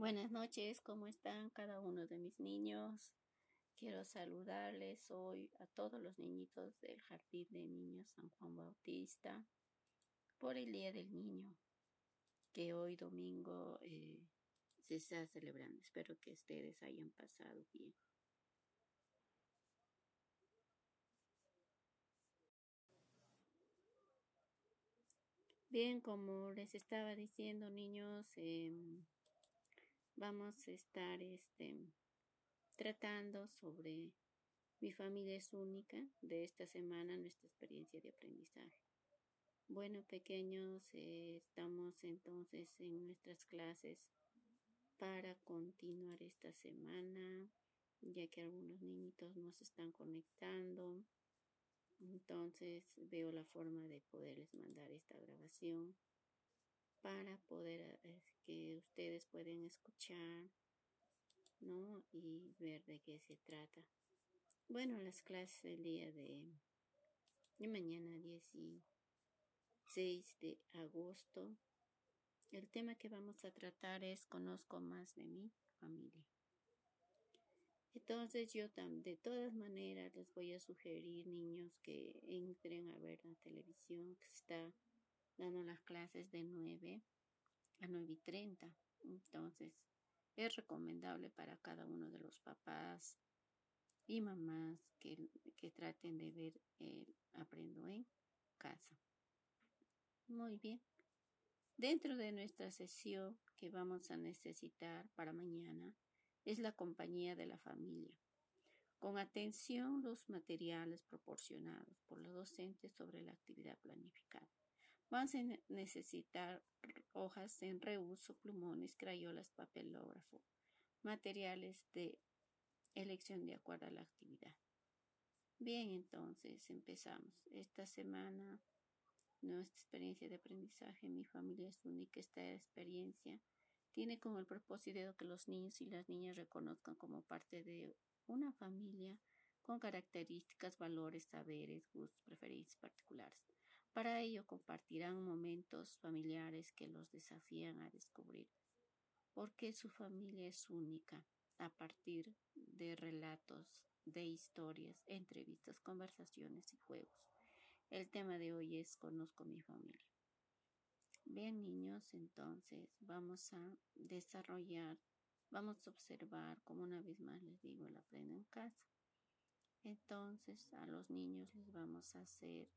Buenas noches, ¿cómo están cada uno de mis niños? Quiero saludarles hoy a todos los niñitos del Jardín de Niños San Juan Bautista por el Día del Niño, que hoy domingo eh, se está celebrando. Espero que ustedes hayan pasado bien. Bien, como les estaba diciendo, niños, eh, vamos a estar este, tratando sobre mi familia es única de esta semana, nuestra experiencia de aprendizaje. Bueno, pequeños, estamos entonces en nuestras clases para continuar esta semana, ya que algunos niñitos nos están conectando. Entonces veo la forma de poderles mandar esta grabación para poder eh, que ustedes pueden escuchar, ¿no? Y ver de qué se trata. Bueno, las clases del día de, de mañana 16 de agosto. El tema que vamos a tratar es conozco más de mi familia. Entonces yo de todas maneras les voy a sugerir niños que entren a ver la televisión que está dando las clases de 9 a 9 y 30. Entonces, es recomendable para cada uno de los papás y mamás que, que traten de ver el Aprendo en casa. Muy bien. Dentro de nuestra sesión que vamos a necesitar para mañana es la compañía de la familia. Con atención los materiales proporcionados por los docentes sobre la actividad planificada. Vamos a necesitar hojas en reuso, plumones, crayolas, papelógrafo, materiales de elección de acuerdo a la actividad. Bien, entonces empezamos. Esta semana nuestra experiencia de aprendizaje, mi familia es única, esta experiencia tiene como el propósito que los niños y las niñas reconozcan como parte de una familia con características, valores, saberes, gustos, preferencias particulares. Para ello compartirán momentos familiares que los desafían a descubrir por qué su familia es única a partir de relatos, de historias, entrevistas, conversaciones y juegos. El tema de hoy es Conozco mi familia. Bien niños, entonces vamos a desarrollar, vamos a observar, como una vez más les digo, el aprendo en casa. Entonces a los niños les vamos a hacer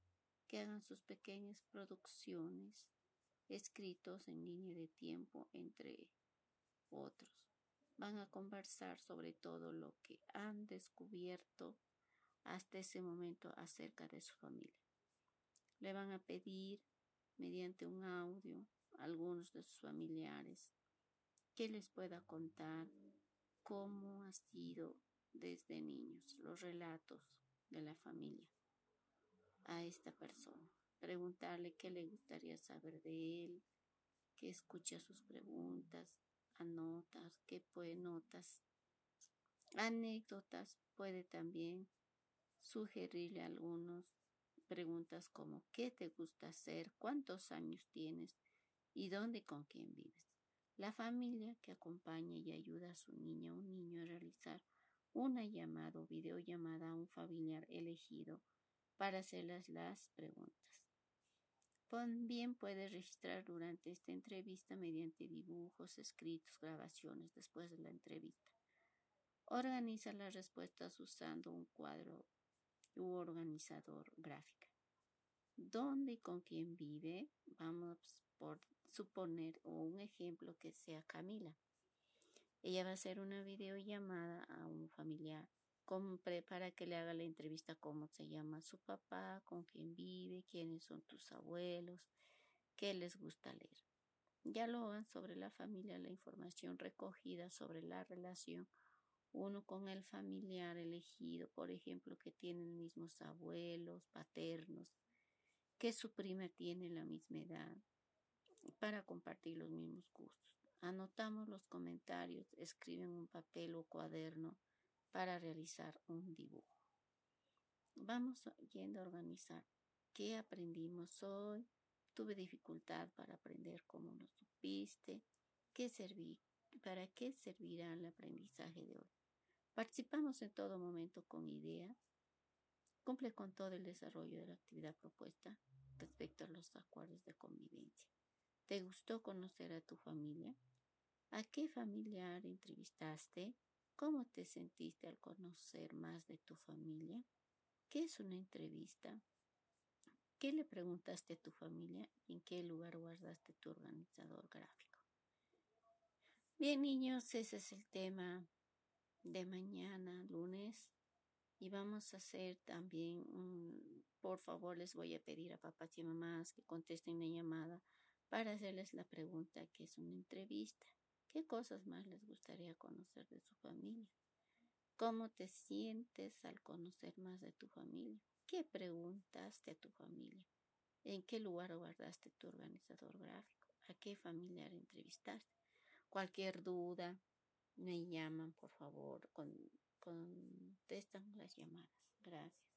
que hagan sus pequeñas producciones escritos en línea de tiempo entre otros. Van a conversar sobre todo lo que han descubierto hasta ese momento acerca de su familia. Le van a pedir mediante un audio a algunos de sus familiares que les pueda contar cómo ha sido desde niños, los relatos de la familia a esta persona. Preguntarle qué le gustaría saber de él, que escucha sus preguntas, anotas, que puede notas, anécdotas, puede también sugerirle algunas preguntas como ¿qué te gusta hacer? ¿Cuántos años tienes? ¿Y dónde con quién vives? La familia que acompaña y ayuda a su niña o un niño a realizar una llamada o videollamada a un familiar elegido para hacerles las preguntas. También puede registrar durante esta entrevista mediante dibujos, escritos, grabaciones después de la entrevista. Organiza las respuestas usando un cuadro u organizador gráfico. ¿Dónde y con quién vive? Vamos por suponer un ejemplo que sea Camila. Ella va a hacer una videollamada a un familiar para que le haga la entrevista cómo se llama su papá, con quién vive, quiénes son tus abuelos, qué les gusta leer. Ya lo van sobre la familia, la información recogida sobre la relación uno con el familiar elegido, por ejemplo, que tienen mismos abuelos, paternos, que su prima tiene la misma edad, para compartir los mismos gustos. Anotamos los comentarios, escriben un papel o cuaderno para realizar un dibujo. Vamos yendo a organizar qué aprendimos hoy. Tuve dificultad para aprender cómo lo supiste, qué serví ¿Para qué servirá el aprendizaje de hoy? Participamos en todo momento con ideas. Cumple con todo el desarrollo de la actividad propuesta respecto a los acuerdos de convivencia. ¿Te gustó conocer a tu familia? ¿A qué familiar entrevistaste? ¿Cómo te sentiste al conocer más de tu familia? ¿Qué es una entrevista? ¿Qué le preguntaste a tu familia y en qué lugar guardaste tu organizador gráfico? Bien, niños, ese es el tema de mañana, lunes. Y vamos a hacer también, por favor, les voy a pedir a papás y mamás que contesten la llamada para hacerles la pregunta que es una entrevista. ¿Qué cosas más les gustaría conocer de su familia? ¿Cómo te sientes al conocer más de tu familia? ¿Qué preguntaste a tu familia? ¿En qué lugar guardaste tu organizador gráfico? ¿A qué familiar entrevistaste? Cualquier duda, me llaman, por favor, con, contestan las llamadas. Gracias.